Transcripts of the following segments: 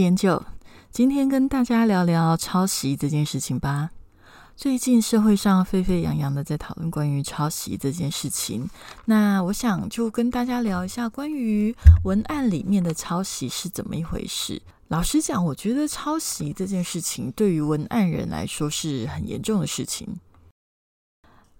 研究，今天跟大家聊聊抄袭这件事情吧。最近社会上沸沸扬扬的在讨论关于抄袭这件事情，那我想就跟大家聊一下关于文案里面的抄袭是怎么一回事。老实讲，我觉得抄袭这件事情对于文案人来说是很严重的事情。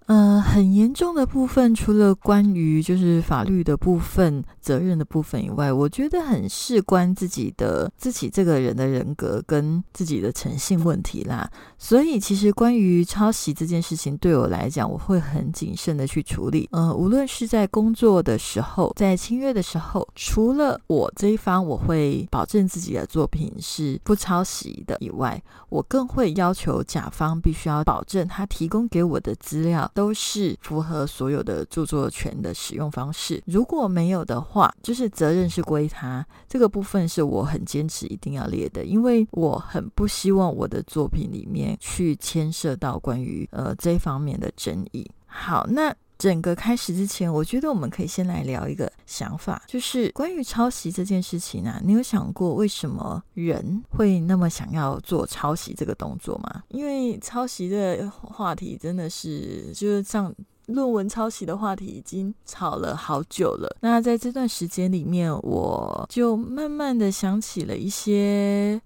呃，很严重的部分，除了关于就是法律的部分、责任的部分以外，我觉得很事关自己的自己这个人的人格跟自己的诚信问题啦。所以，其实关于抄袭这件事情，对我来讲，我会很谨慎的去处理。呃，无论是在工作的时候，在签约的时候，除了我这一方我会保证自己的作品是不抄袭的以外，我更会要求甲方必须要保证他提供给我的资料。都是符合所有的著作权的使用方式。如果没有的话，就是责任是归他。这个部分是我很坚持一定要列的，因为我很不希望我的作品里面去牵涉到关于呃这方面的争议。好，那整个开始之前，我觉得我们可以先来聊一个想法，就是关于抄袭这件事情啊，你有想过为什么人会那么想要做抄袭这个动作吗？因为抄袭的话题真的是，就是像论文抄袭的话题已经吵了好久了。那在这段时间里面，我就慢慢的想起了一些。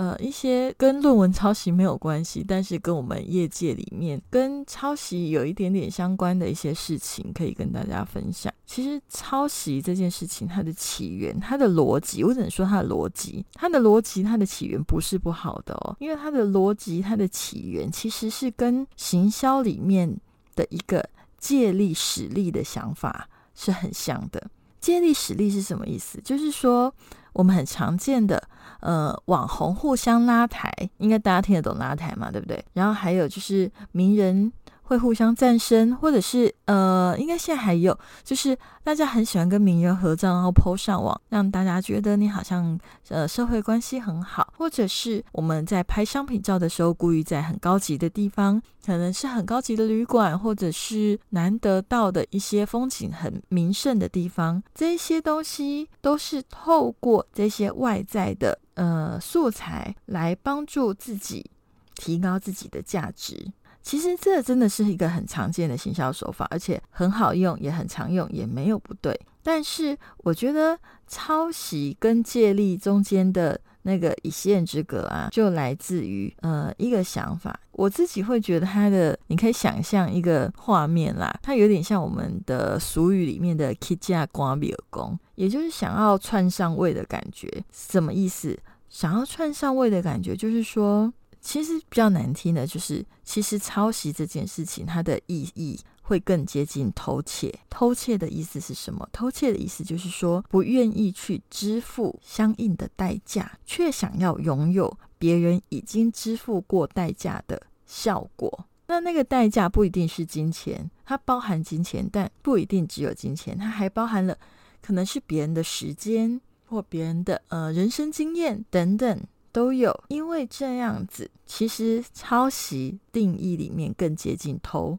呃，一些跟论文抄袭没有关系，但是跟我们业界里面跟抄袭有一点点相关的一些事情，可以跟大家分享。其实抄袭这件事情，它的起源、它的逻辑，我只能说它的逻辑，它的逻辑、它的起源不是不好的哦，因为它的逻辑、它的起源其实是跟行销里面的一个借力使力的想法是很像的。借力使力是什么意思？就是说。我们很常见的，呃，网红互相拉抬，应该大家听得懂拉抬嘛，对不对？然后还有就是名人会互相赞声，或者是呃，应该现在还有，就是大家很喜欢跟名人合照，然后 PO 上网，让大家觉得你好像呃社会关系很好，或者是我们在拍商品照的时候，故意在很高级的地方，可能是很高级的旅馆，或者是难得到的一些风景很名胜的地方，这些东西都是透过这些外在的呃素材来帮助自己提高自己的价值。其实这真的是一个很常见的行销手法，而且很好用，也很常用，也没有不对。但是我觉得抄袭跟借力中间的那个一线之隔啊，就来自于呃一个想法。我自己会觉得它的，你可以想象一个画面啦，它有点像我们的俗语里面的 k i j a 瓜比尔公”，也就是想要串上位的感觉。什么意思？想要串上位的感觉，就是说。其实比较难听的，就是其实抄袭这件事情，它的意义会更接近偷窃。偷窃的意思是什么？偷窃的意思就是说，不愿意去支付相应的代价，却想要拥有别人已经支付过代价的效果。那那个代价不一定是金钱，它包含金钱，但不一定只有金钱，它还包含了可能是别人的时间或别人的呃人生经验等等。都有，因为这样子，其实抄袭定义里面更接近偷，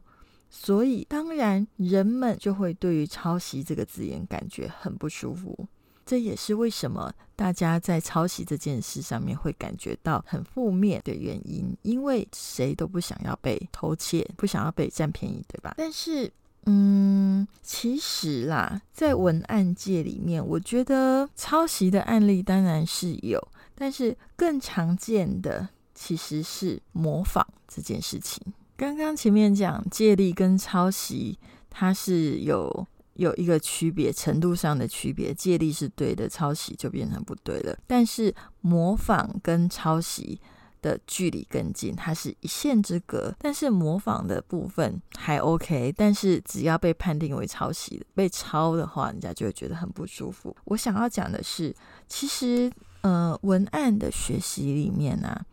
所以当然人们就会对于抄袭这个字眼感觉很不舒服。这也是为什么大家在抄袭这件事上面会感觉到很负面的原因，因为谁都不想要被偷窃，不想要被占便宜，对吧？但是，嗯，其实啦，在文案界里面，我觉得抄袭的案例当然是有。但是更常见的其实是模仿这件事情。刚刚前面讲借力跟抄袭，它是有有一个区别程度上的区别，借力是对的，抄袭就变成不对了。但是模仿跟抄袭的距离更近，它是一线之隔。但是模仿的部分还 OK，但是只要被判定为抄袭、被抄的话，人家就会觉得很不舒服。我想要讲的是，其实。呃文案的学习里面啊，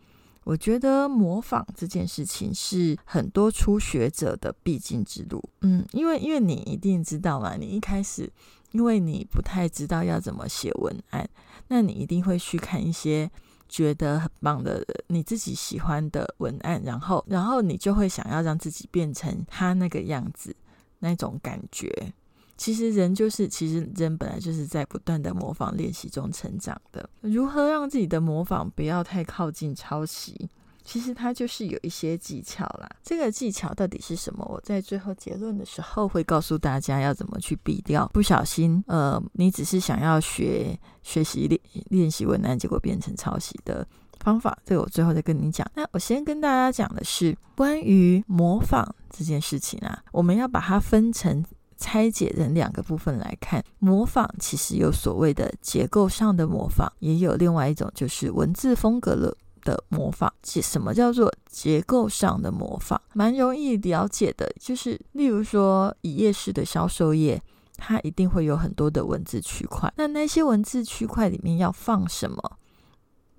我觉得模仿这件事情是很多初学者的必经之路。嗯，因为因为你一定知道嘛，你一开始因为你不太知道要怎么写文案，那你一定会去看一些觉得很棒的你自己喜欢的文案，然后然后你就会想要让自己变成他那个样子，那种感觉。其实人就是，其实人本来就是在不断的模仿练习中成长的。如何让自己的模仿不要太靠近抄袭？其实它就是有一些技巧啦。这个技巧到底是什么？我在最后结论的时候会告诉大家要怎么去避掉不小心，呃，你只是想要学学习练练习文案，结果变成抄袭的方法。这个我最后再跟你讲。那我先跟大家讲的是关于模仿这件事情啊，我们要把它分成。拆解成两个部分来看，模仿其实有所谓的结构上的模仿，也有另外一种就是文字风格了的模仿。什么叫做结构上的模仿？蛮容易了解的，就是例如说以夜市的销售页，它一定会有很多的文字区块，那那些文字区块里面要放什么？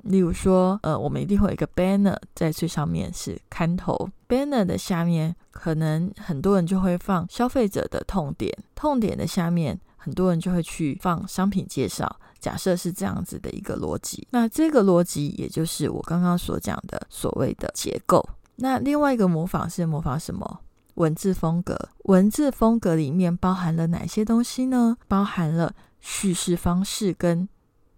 例如说，呃，我们一定会有一个 banner 在最上面是看头，banner 的下面可能很多人就会放消费者的痛点，痛点的下面很多人就会去放商品介绍。假设是这样子的一个逻辑，那这个逻辑也就是我刚刚所讲的所谓的结构。那另外一个模仿是模仿什么？文字风格，文字风格里面包含了哪些东西呢？包含了叙事方式跟。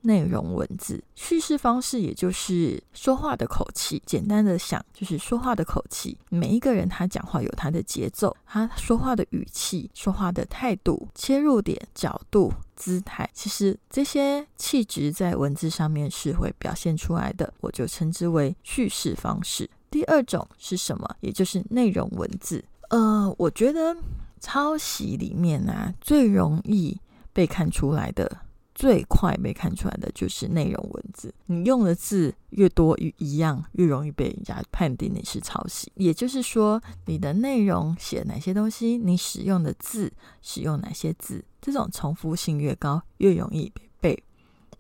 内容文字叙事方式，也就是说话的口气。简单的想，就是说话的口气。每一个人他讲话有他的节奏，他说话的语气、说话的态度、切入点、角度、姿态，其实这些气质在文字上面是会表现出来的。我就称之为叙事方式。第二种是什么？也就是内容文字。呃，我觉得抄袭里面呢，最容易被看出来的。最快被看出来的就是内容文字，你用的字越多越一样，越容易被人家判定你是抄袭。也就是说，你的内容写哪些东西，你使用的字使用哪些字，这种重复性越高，越容易。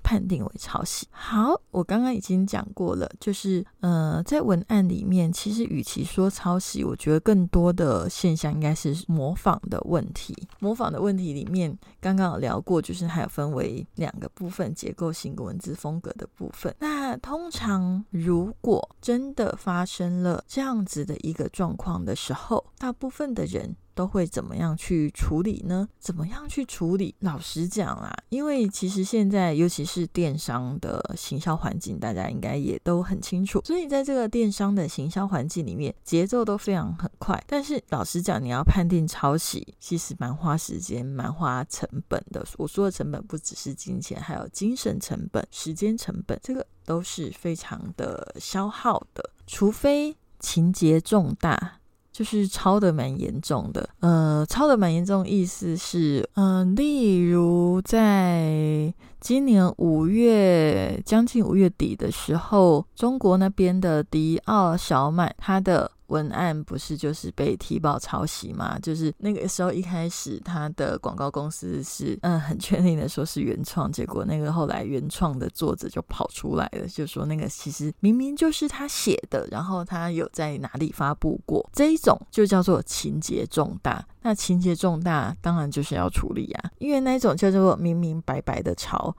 判定为抄袭。好，我刚刚已经讲过了，就是呃，在文案里面，其实与其说抄袭，我觉得更多的现象应该是模仿的问题。模仿的问题里面，刚刚有聊过，就是还有分为两个部分：结构性文字风格的部分。那通常如果真的发生了这样子的一个状况的时候，大部分的人。都会怎么样去处理呢？怎么样去处理？老实讲啊，因为其实现在尤其是电商的行销环境，大家应该也都很清楚。所以在这个电商的行销环境里面，节奏都非常很快。但是老实讲，你要判定抄袭，其实蛮花时间、蛮花成本的。我说的成本不只是金钱，还有精神成本、时间成本，这个都是非常的消耗的。除非情节重大。就是抄的蛮严重的，呃，抄的蛮严重，意思是，嗯，例如在今年五月将近五月底的时候，中国那边的迪奥小满，它的。文案不是就是被踢爆抄袭吗？就是那个时候一开始，他的广告公司是嗯很确定的说是原创，结果那个后来原创的作者就跑出来了，就说那个其实明明就是他写的，然后他有在哪里发布过，这一种就叫做情节重大。那情节重大当然就是要处理啊，因为那种叫做明明白白的抄，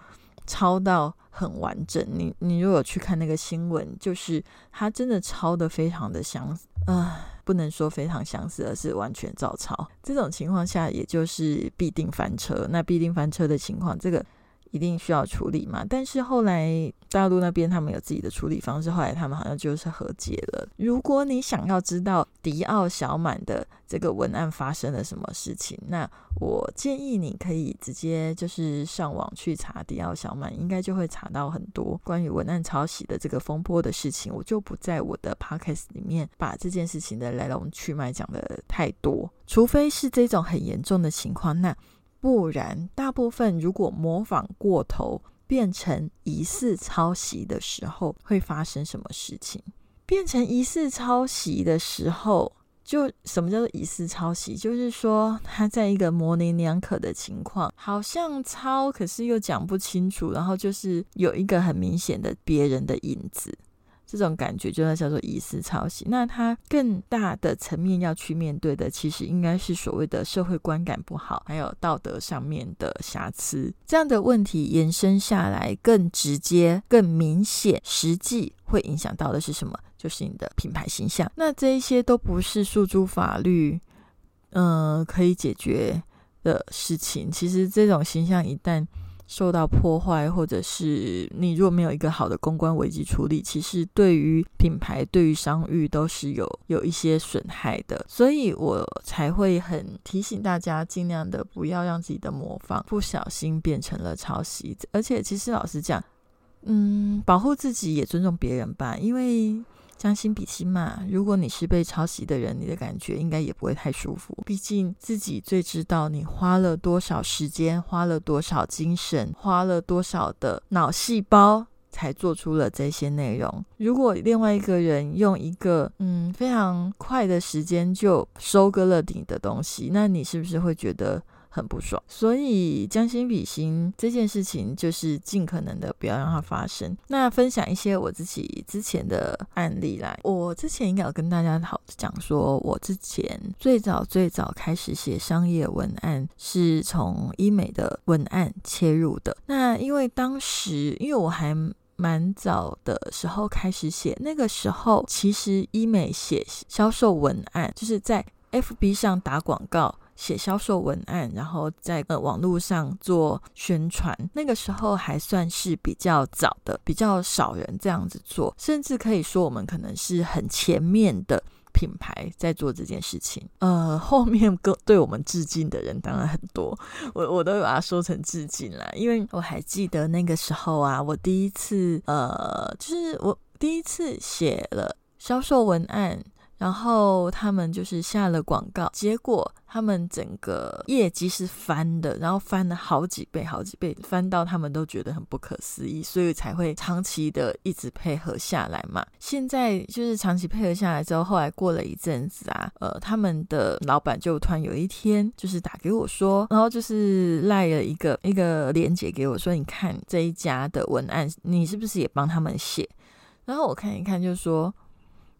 抄到。很完整，你你如果去看那个新闻，就是他真的抄的非常的相似，啊，不能说非常相似，而是完全照抄。这种情况下，也就是必定翻车。那必定翻车的情况，这个。一定需要处理嘛？但是后来大陆那边他们有自己的处理方式，后来他们好像就是和解了。如果你想要知道迪奥小满的这个文案发生了什么事情，那我建议你可以直接就是上网去查迪奥小满，应该就会查到很多关于文案抄袭的这个风波的事情。我就不在我的 podcast 里面把这件事情的来龙去脉讲的太多，除非是这种很严重的情况，那。不然，大部分如果模仿过头变成疑似抄袭的时候，会发生什么事情？变成疑似抄袭的时候，就什么叫做疑似抄袭？就是说他在一个模棱两可的情况，好像抄，可是又讲不清楚，然后就是有一个很明显的别人的影子。这种感觉就叫做疑似抄袭。那它更大的层面要去面对的，其实应该是所谓的社会观感不好，还有道德上面的瑕疵。这样的问题延伸下来，更直接、更明显，实际会影响到的是什么？就是你的品牌形象。那这一些都不是诉诸法律，嗯，可以解决的事情。其实这种形象一旦受到破坏，或者是你如果没有一个好的公关危机处理，其实对于品牌、对于商誉都是有有一些损害的。所以我才会很提醒大家，尽量的不要让自己的模仿不小心变成了抄袭。而且，其实老实讲，嗯，保护自己也尊重别人吧，因为。将心比心嘛，如果你是被抄袭的人，你的感觉应该也不会太舒服。毕竟自己最知道你花了多少时间，花了多少精神，花了多少的脑细胞，才做出了这些内容。如果另外一个人用一个嗯非常快的时间就收割了你的东西，那你是不是会觉得？很不爽，所以将心比心这件事情就是尽可能的不要让它发生。那分享一些我自己之前的案例来，我之前应该有跟大家好讲说，我之前最早最早开始写商业文案是从医美的文案切入的。那因为当时因为我还蛮早的时候开始写，那个时候其实医美写销售文案就是在 FB 上打广告。写销售文案，然后在呃网络上做宣传，那个时候还算是比较早的，比较少人这样子做，甚至可以说我们可能是很前面的品牌在做这件事情。呃，后面跟对我们致敬的人当然很多，我我都把它说成致敬啦，因为我还记得那个时候啊，我第一次呃，就是我第一次写了销售文案。然后他们就是下了广告，结果他们整个业绩是翻的，然后翻了好几倍、好几倍，翻到他们都觉得很不可思议，所以才会长期的一直配合下来嘛。现在就是长期配合下来之后，后来过了一阵子啊，呃，他们的老板就突然有一天就是打给我说，然后就是赖了一个一个链接给我说，你看这一家的文案，你是不是也帮他们写？然后我看一看，就说。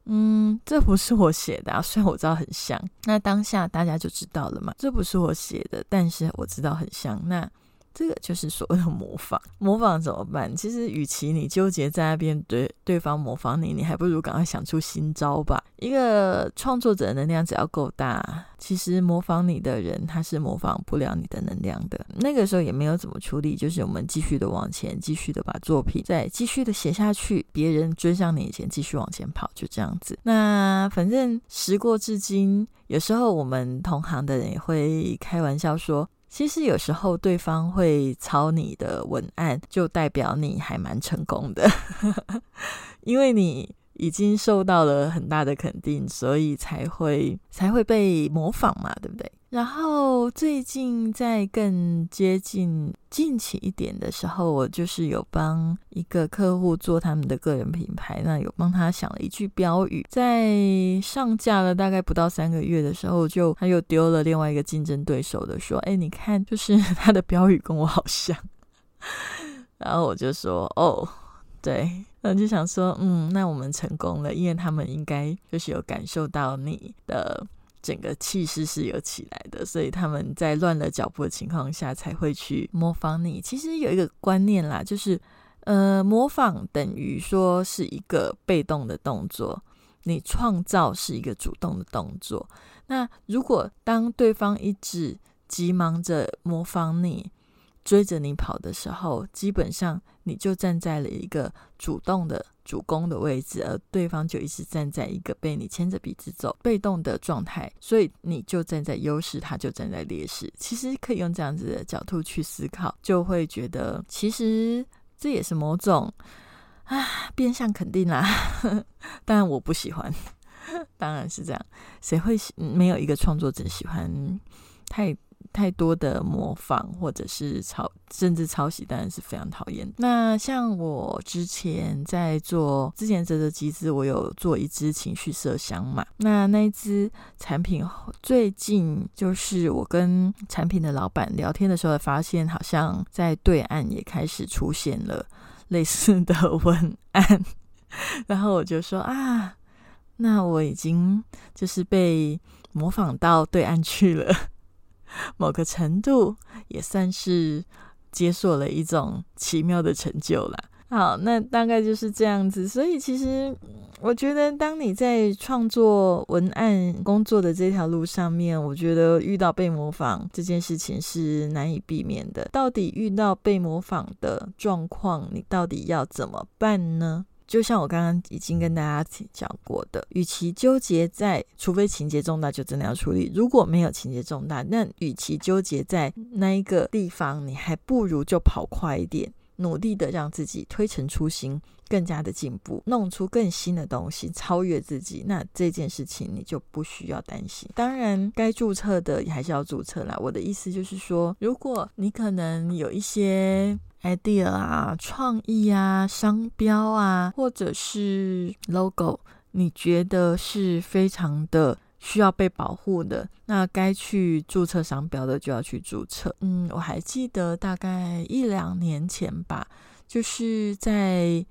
嗯，这不是我写的啊，虽然我知道很像，那当下大家就知道了嘛。这不是我写的，但是我知道很像。那。这个就是所谓的模仿，模仿怎么办？其实，与其你纠结在那边对对方模仿你，你还不如赶快想出新招吧。一个创作者的能量只要够大，其实模仿你的人他是模仿不了你的能量的。那个时候也没有怎么处理，就是我们继续的往前，继续的把作品再继续的写下去，别人追上你以前继续往前跑，就这样子。那反正时过至今，有时候我们同行的人也会开玩笑说。其实有时候对方会抄你的文案，就代表你还蛮成功的，因为你已经受到了很大的肯定，所以才会才会被模仿嘛，对不对？然后最近在更接近近期一点的时候，我就是有帮一个客户做他们的个人品牌，那有帮他想了一句标语，在上架了大概不到三个月的时候，就他又丢了另外一个竞争对手的说：“哎，你看，就是 他的标语跟我好像。”然后我就说：“哦，对。”那就想说：“嗯，那我们成功了，因为他们应该就是有感受到你的。”整个气势是有起来的，所以他们在乱了脚步的情况下才会去模仿你。其实有一个观念啦，就是呃，模仿等于说是一个被动的动作，你创造是一个主动的动作。那如果当对方一直急忙着模仿你，追着你跑的时候，基本上你就站在了一个主动的主攻的位置，而对方就一直站在一个被你牵着鼻子走、被动的状态，所以你就站在优势，他就站在劣势。其实可以用这样子的角度去思考，就会觉得其实这也是某种啊变相肯定啦。当然我不喜欢，当然是这样，谁会喜没有一个创作者喜欢太。太多的模仿或者是抄，甚至抄袭，当然是非常讨厌。那像我之前在做之前泽泽集资，我有做一支情绪麝香嘛。那那一支产品最近就是我跟产品的老板聊天的时候，发现好像在对岸也开始出现了类似的文案，然后我就说啊，那我已经就是被。模仿到对岸去了，某个程度也算是解锁了一种奇妙的成就了。好，那大概就是这样子。所以其实我觉得，当你在创作文案工作的这条路上面，我觉得遇到被模仿这件事情是难以避免的。到底遇到被模仿的状况，你到底要怎么办呢？就像我刚刚已经跟大家讲过的，与其纠结在，除非情节重大，就真的要处理；如果没有情节重大，那与其纠结在那一个地方，你还不如就跑快一点，努力的让自己推陈出新，更加的进步，弄出更新的东西，超越自己。那这件事情你就不需要担心。当然，该注册的还是要注册啦。我的意思就是说，如果你可能有一些。Idea 啊，创意啊，商标啊，或者是 logo，你觉得是非常的需要被保护的，那该去注册商标的就要去注册。嗯，我还记得大概一两年前吧，就是在。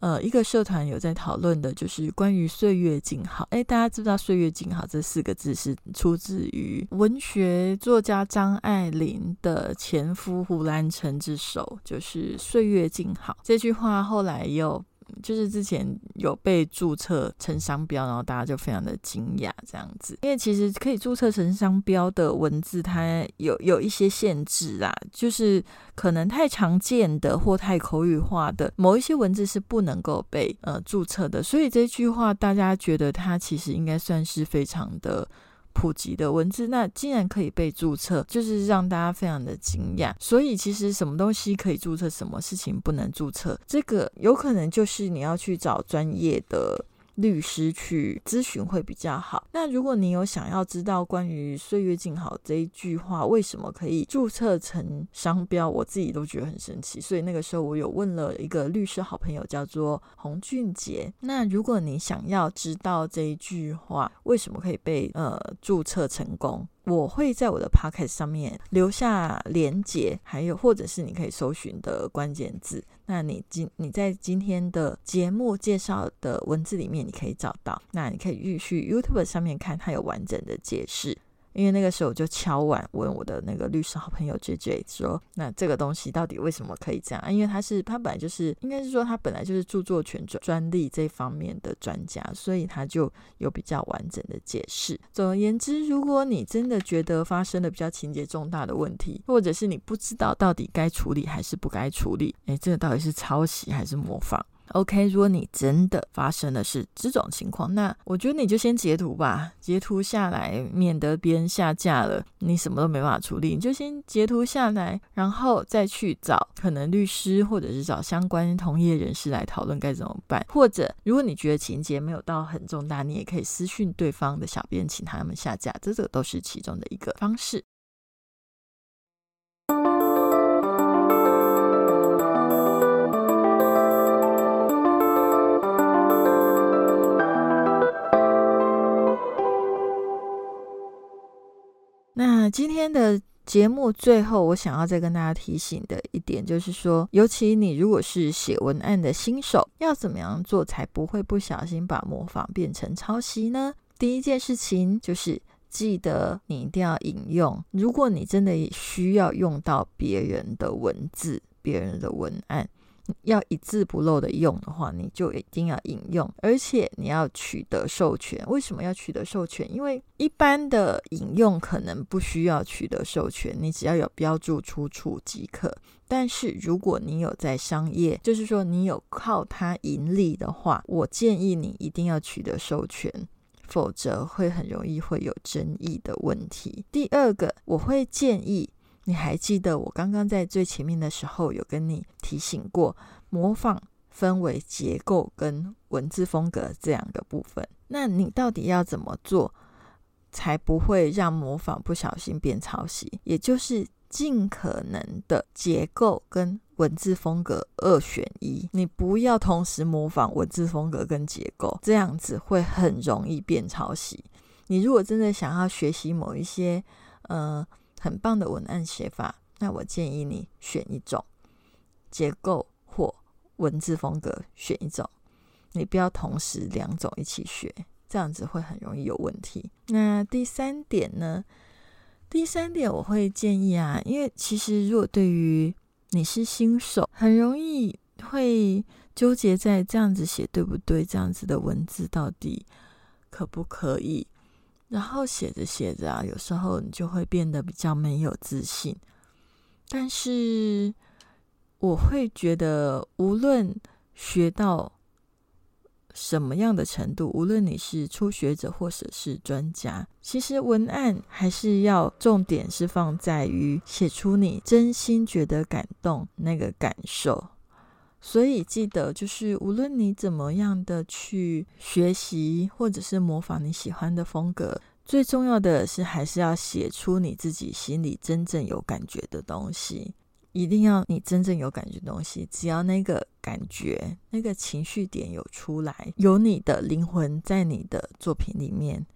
呃，一个社团有在讨论的，就是关于岁月静好。哎，大家知道“岁月静好”这四个字是出自于文学作家张爱玲的前夫胡兰成之手，就是“岁月静好”这句话，后来又。就是之前有被注册成商标，然后大家就非常的惊讶这样子，因为其实可以注册成商标的文字，它有有一些限制啊，就是可能太常见的或太口语化的某一些文字是不能够被呃注册的，所以这句话大家觉得它其实应该算是非常的。普及的文字，那竟然可以被注册，就是让大家非常的惊讶。所以其实什么东西可以注册，什么事情不能注册，这个有可能就是你要去找专业的。律师去咨询会比较好。那如果你有想要知道关于“岁月静好”这一句话为什么可以注册成商标，我自己都觉得很神奇。所以那个时候我有问了一个律师好朋友，叫做洪俊杰。那如果你想要知道这一句话为什么可以被呃注册成功？我会在我的 podcast 上面留下连接，还有或者是你可以搜寻的关键字。那你今你在今天的节目介绍的文字里面，你可以找到。那你可以去 YouTube 上面看，它有完整的解释。因为那个时候我就敲碗问我的那个律师好朋友 J J 说：“那这个东西到底为什么可以这样？因为他是他本来就是应该是说他本来就是著作权专专利这方面的专家，所以他就有比较完整的解释。总而言之，如果你真的觉得发生了比较情节重大的问题，或者是你不知道到底该处理还是不该处理，诶，这个到底是抄袭还是模仿？” OK，如果你真的发生的是这种情况，那我觉得你就先截图吧，截图下来，免得别人下架了，你什么都没办法处理，你就先截图下来，然后再去找可能律师或者是找相关同业人士来讨论该怎么办。或者，如果你觉得情节没有到很重大，你也可以私讯对方的小编，请他们下架，这这个都是其中的一个方式。那今天的节目最后，我想要再跟大家提醒的一点，就是说，尤其你如果是写文案的新手，要怎么样做才不会不小心把模仿变成抄袭呢？第一件事情就是记得你一定要引用，如果你真的需要用到别人的文字、别人的文案。要一字不漏的用的话，你就一定要引用，而且你要取得授权。为什么要取得授权？因为一般的引用可能不需要取得授权，你只要有标注出处即可。但是如果你有在商业，就是说你有靠它盈利的话，我建议你一定要取得授权，否则会很容易会有争议的问题。第二个，我会建议。你还记得我刚刚在最前面的时候有跟你提醒过，模仿分为结构跟文字风格这两个部分。那你到底要怎么做，才不会让模仿不小心变抄袭，也就是尽可能的结构跟文字风格二选一，你不要同时模仿文字风格跟结构，这样子会很容易变抄袭。你如果真的想要学习某一些呃很棒的文案写法，那我建议你选一种结构或文字风格，选一种，你不要同时两种一起学。这样子会很容易有问题。那第三点呢？第三点我会建议啊，因为其实如果对于你是新手，很容易会纠结在这样子写对不对，这样子的文字到底可不可以？然后写着写着啊，有时候你就会变得比较没有自信。但是我会觉得，无论学到。什么样的程度？无论你是初学者或者是专家，其实文案还是要重点是放在于写出你真心觉得感动那个感受。所以记得，就是无论你怎么样的去学习或者是模仿你喜欢的风格，最重要的是还是要写出你自己心里真正有感觉的东西。一定要你真正有感觉东西，只要那个感觉、那个情绪点有出来，有你的灵魂在你的作品里面，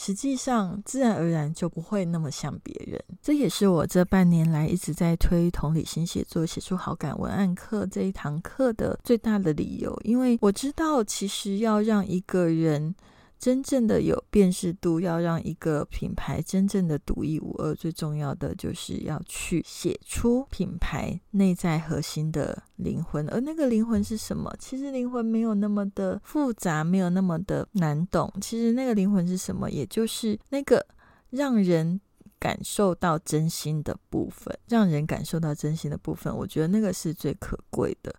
实际上自然而然就不会那么像别人。这也是我这半年来一直在推同理心写作、写出好感文案课这一堂课的最大的理由，因为我知道，其实要让一个人。真正的有辨识度，要让一个品牌真正的独一无二，最重要的就是要去写出品牌内在核心的灵魂。而那个灵魂是什么？其实灵魂没有那么的复杂，没有那么的难懂。其实那个灵魂是什么？也就是那个让人感受到真心的部分，让人感受到真心的部分。我觉得那个是最可贵的。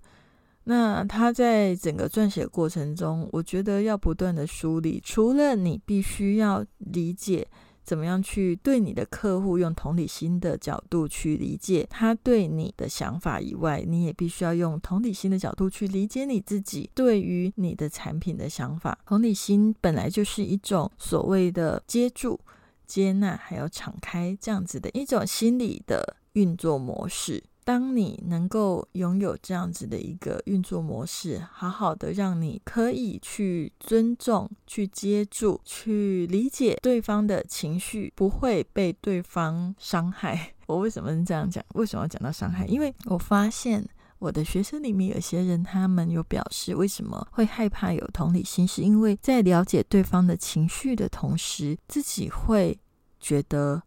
那他在整个撰写过程中，我觉得要不断的梳理。除了你必须要理解怎么样去对你的客户用同理心的角度去理解他对你的想法以外，你也必须要用同理心的角度去理解你自己对于你的产品的想法。同理心本来就是一种所谓的接住、接纳，还有敞开这样子的一种心理的运作模式。当你能够拥有这样子的一个运作模式，好好的让你可以去尊重、去接住、去理解对方的情绪，不会被对方伤害。我为什么这样讲？为什么要讲到伤害？因为我发现我的学生里面有些人，他们有表示为什么会害怕有同理心，是因为在了解对方的情绪的同时，自己会觉得。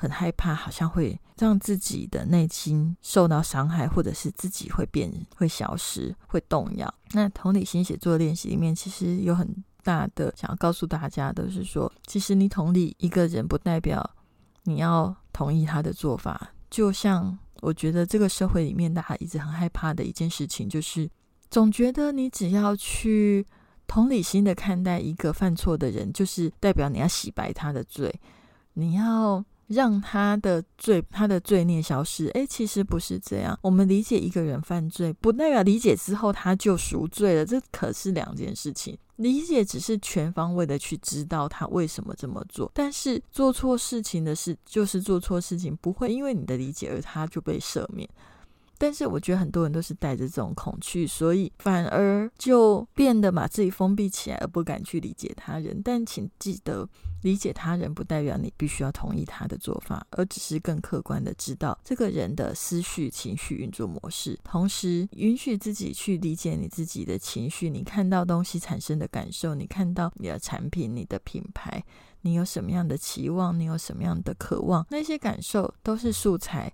很害怕，好像会让自己的内心受到伤害，或者是自己会变、会消失、会动摇。那同理心写作练习里面，其实有很大的想要告诉大家都是说，其实你同理一个人，不代表你要同意他的做法。就像我觉得这个社会里面，大家一直很害怕的一件事情，就是总觉得你只要去同理心的看待一个犯错的人，就是代表你要洗白他的罪，你要。让他的罪，他的罪孽消失。诶，其实不是这样。我们理解一个人犯罪，不代表理解之后他就赎罪了，这可是两件事情。理解只是全方位的去知道他为什么这么做，但是做错事情的事就是做错事情，不会因为你的理解而他就被赦免。但是我觉得很多人都是带着这种恐惧，所以反而就变得把自己封闭起来，而不敢去理解他人。但请记得，理解他人不代表你必须要同意他的做法，而只是更客观的知道这个人的思绪、情绪运作模式，同时允许自己去理解你自己的情绪。你看到东西产生的感受，你看到你的产品、你的品牌，你有什么样的期望，你有什么样的渴望，那些感受都是素材。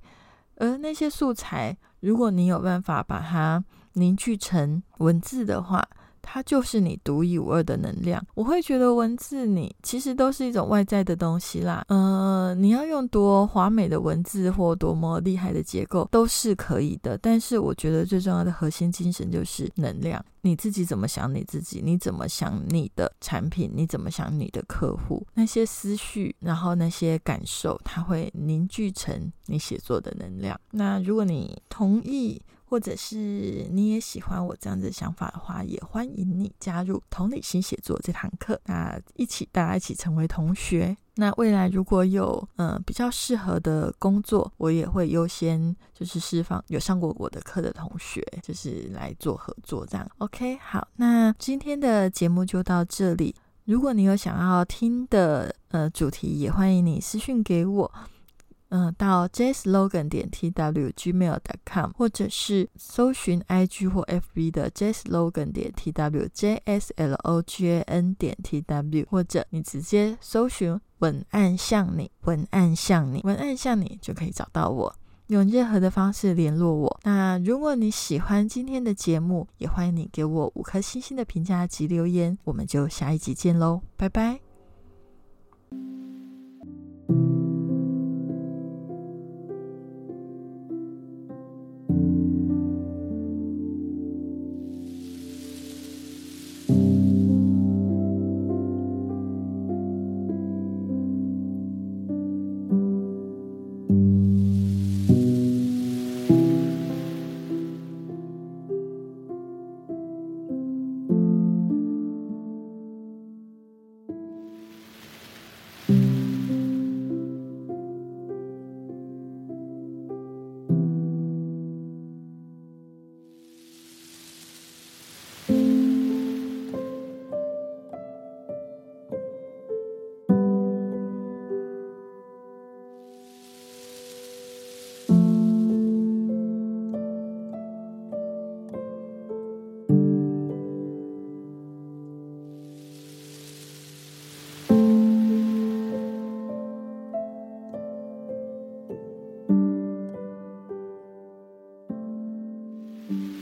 而那些素材，如果你有办法把它凝聚成文字的话，它就是你独一无二的能量。我会觉得文字，你其实都是一种外在的东西啦。呃，你要用多华美的文字或多么厉害的结构都是可以的。但是我觉得最重要的核心精神就是能量。你自己怎么想你自己？你怎么想你的产品？你怎么想你的客户？那些思绪，然后那些感受，它会凝聚成你写作的能量。那如果你同意，或者是你也喜欢我这样子想法的话，也欢迎你加入同理心写作这堂课。那一起大家一起成为同学。那未来如果有嗯比较适合的工作，我也会优先就是释放有上过我的课的同学，就是来做合作这样。OK，好，那今天的节目就到这里。如果你有想要听的呃主题，也欢迎你私讯给我。嗯，到 jaslogan 点 twgmail.com，或者是搜寻 IG 或 FB 的 jaslogan 点 tw jslogan 点 tw，或者你直接搜寻文案像你，文案像你，文案像你就可以找到我，用任何的方式联络我。那如果你喜欢今天的节目，也欢迎你给我五颗星星的评价及留言。我们就下一集见喽，拜拜。Mm-hmm.